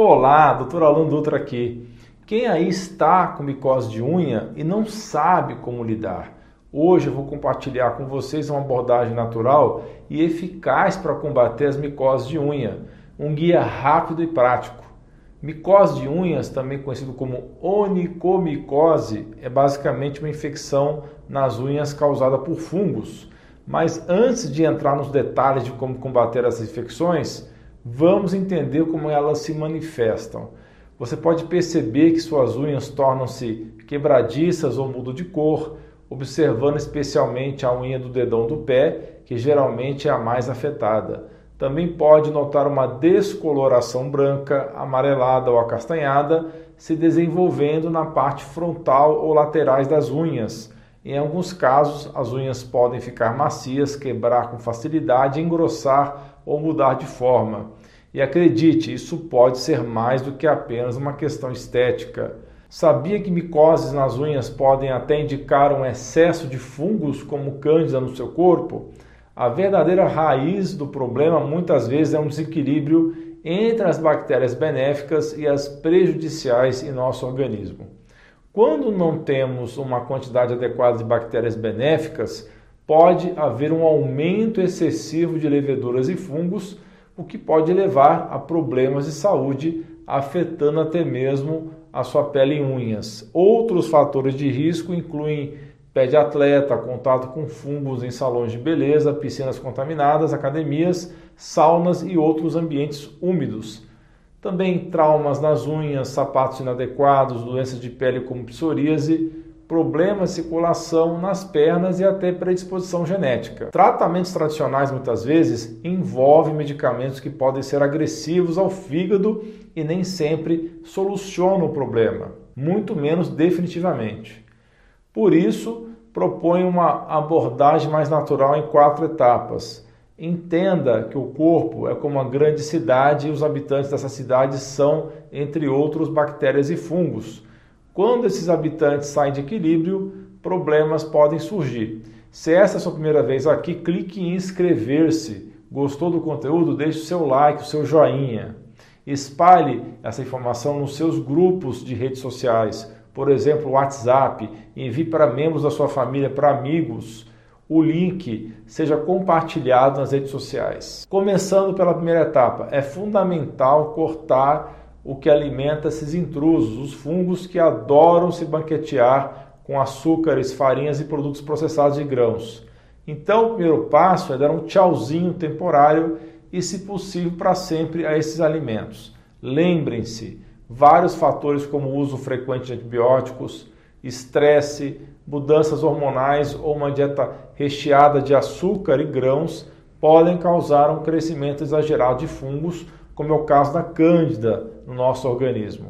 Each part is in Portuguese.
Olá, doutor Alan Dutra aqui. Quem aí está com micose de unha e não sabe como lidar? Hoje eu vou compartilhar com vocês uma abordagem natural e eficaz para combater as micoses de unha, um guia rápido e prático. Micose de unhas, também conhecido como onicomicose, é basicamente uma infecção nas unhas causada por fungos. Mas antes de entrar nos detalhes de como combater essas infecções, Vamos entender como elas se manifestam. Você pode perceber que suas unhas tornam-se quebradiças ou mudam de cor, observando especialmente a unha do dedão do pé, que geralmente é a mais afetada. Também pode notar uma descoloração branca, amarelada ou acastanhada se desenvolvendo na parte frontal ou laterais das unhas. Em alguns casos, as unhas podem ficar macias, quebrar com facilidade, engrossar ou mudar de forma. E acredite, isso pode ser mais do que apenas uma questão estética. Sabia que micoses nas unhas podem até indicar um excesso de fungos como cândida no seu corpo? A verdadeira raiz do problema muitas vezes é um desequilíbrio entre as bactérias benéficas e as prejudiciais em nosso organismo. Quando não temos uma quantidade adequada de bactérias benéficas, pode haver um aumento excessivo de leveduras e fungos, o que pode levar a problemas de saúde, afetando até mesmo a sua pele e unhas. Outros fatores de risco incluem pé de atleta, contato com fungos em salões de beleza, piscinas contaminadas, academias, saunas e outros ambientes úmidos. Também traumas nas unhas, sapatos inadequados, doenças de pele como psoríase, problemas de circulação nas pernas e até predisposição genética. Tratamentos tradicionais muitas vezes envolvem medicamentos que podem ser agressivos ao fígado e nem sempre solucionam o problema, muito menos definitivamente. Por isso, propõe uma abordagem mais natural em quatro etapas. Entenda que o corpo é como uma grande cidade e os habitantes dessa cidade são, entre outros, bactérias e fungos quando esses habitantes saem de equilíbrio, problemas podem surgir. Se essa é a sua primeira vez aqui, clique em inscrever-se. Gostou do conteúdo? Deixe o seu like, o seu joinha. Espalhe essa informação nos seus grupos de redes sociais, por exemplo, WhatsApp. Envie para membros da sua família, para amigos. O link seja compartilhado nas redes sociais. Começando pela primeira etapa, é fundamental cortar o que alimenta esses intrusos, os fungos que adoram se banquetear com açúcares, farinhas e produtos processados de grãos. Então, o primeiro passo é dar um tchauzinho temporário e, se possível, para sempre a esses alimentos. Lembrem-se, vários fatores como o uso frequente de antibióticos, estresse, mudanças hormonais ou uma dieta recheada de açúcar e grãos podem causar um crescimento exagerado de fungos como é o caso da cândida no nosso organismo.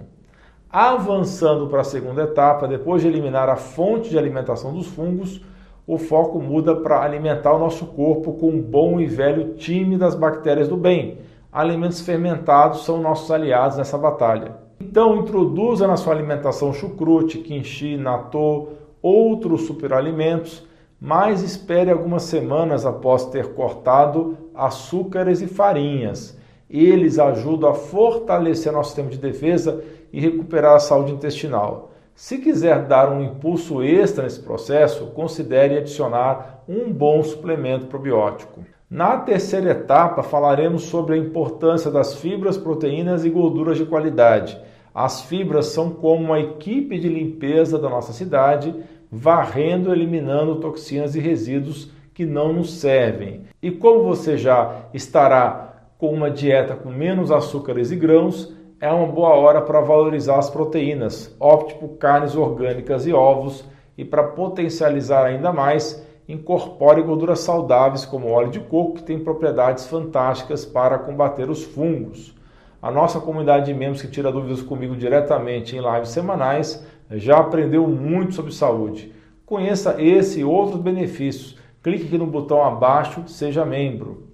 Avançando para a segunda etapa, depois de eliminar a fonte de alimentação dos fungos, o foco muda para alimentar o nosso corpo com um bom e velho time das bactérias do bem. Alimentos fermentados são nossos aliados nessa batalha. Então, introduza na sua alimentação chucrute, quinchi, natô, outros superalimentos, mas espere algumas semanas após ter cortado açúcares e farinhas. Eles ajudam a fortalecer nosso sistema de defesa e recuperar a saúde intestinal. Se quiser dar um impulso extra nesse processo, considere adicionar um bom suplemento probiótico. Na terceira etapa, falaremos sobre a importância das fibras, proteínas e gorduras de qualidade. As fibras são como uma equipe de limpeza da nossa cidade, varrendo e eliminando toxinas e resíduos que não nos servem. E como você já estará com uma dieta com menos açúcares e grãos, é uma boa hora para valorizar as proteínas, opte por carnes orgânicas e ovos e para potencializar ainda mais, incorpore gorduras saudáveis como óleo de coco, que tem propriedades fantásticas para combater os fungos. A nossa comunidade de membros que tira dúvidas comigo diretamente em lives semanais já aprendeu muito sobre saúde. Conheça esse e outros benefícios. Clique aqui no botão abaixo, seja membro.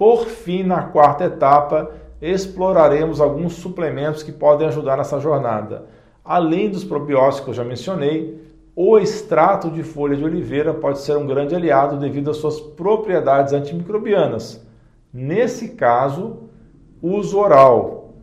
Por fim, na quarta etapa, exploraremos alguns suplementos que podem ajudar nessa jornada. Além dos probióticos que eu já mencionei, o extrato de folha de oliveira pode ser um grande aliado devido às suas propriedades antimicrobianas. Nesse caso, uso oral.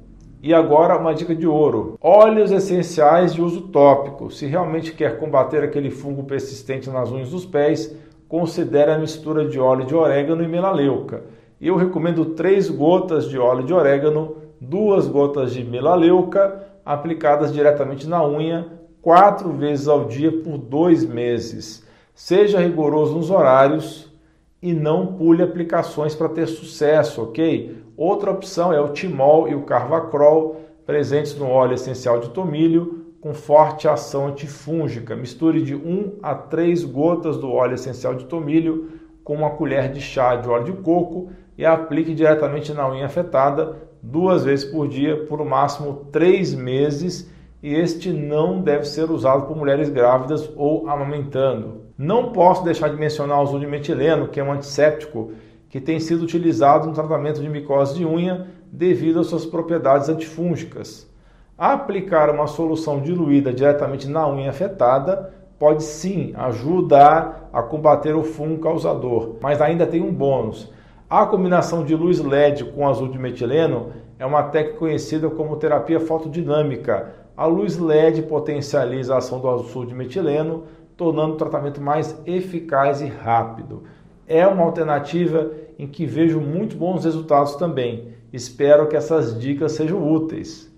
E agora uma dica de ouro: óleos essenciais de uso tópico. Se realmente quer combater aquele fungo persistente nas unhas dos pés, considere a mistura de óleo de orégano e melaleuca. Eu recomendo 3 gotas de óleo de orégano, 2 gotas de melaleuca, aplicadas diretamente na unha, 4 vezes ao dia por 2 meses. Seja rigoroso nos horários e não pule aplicações para ter sucesso, ok? Outra opção é o timol e o carvacrol, presentes no óleo essencial de tomilho, com forte ação antifúngica. Misture de 1 a 3 gotas do óleo essencial de tomilho com uma colher de chá de óleo de coco e aplique diretamente na unha afetada duas vezes por dia por no máximo três meses. E este não deve ser usado por mulheres grávidas ou amamentando. Não posso deixar de mencionar o uso de metileno, que é um antisséptico que tem sido utilizado no tratamento de micose de unha devido às suas propriedades antifúngicas. Aplicar uma solução diluída diretamente na unha afetada pode sim ajudar a combater o fungo causador, mas ainda tem um bônus. A combinação de luz LED com azul de metileno é uma técnica conhecida como terapia fotodinâmica. A luz LED potencializa a ação do azul de metileno, tornando o tratamento mais eficaz e rápido é uma alternativa em que vejo muito bons resultados também. Espero que essas dicas sejam úteis.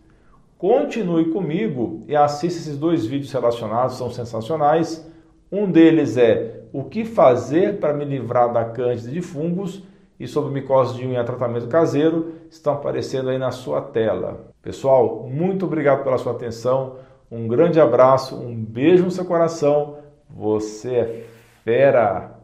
Continue comigo e assista esses dois vídeos relacionados, são sensacionais. Um deles é o que fazer para me livrar da cândida de fungos e sobre micose de unha tratamento caseiro, estão aparecendo aí na sua tela. Pessoal, muito obrigado pela sua atenção. Um grande abraço, um beijo no seu coração. Você é fera!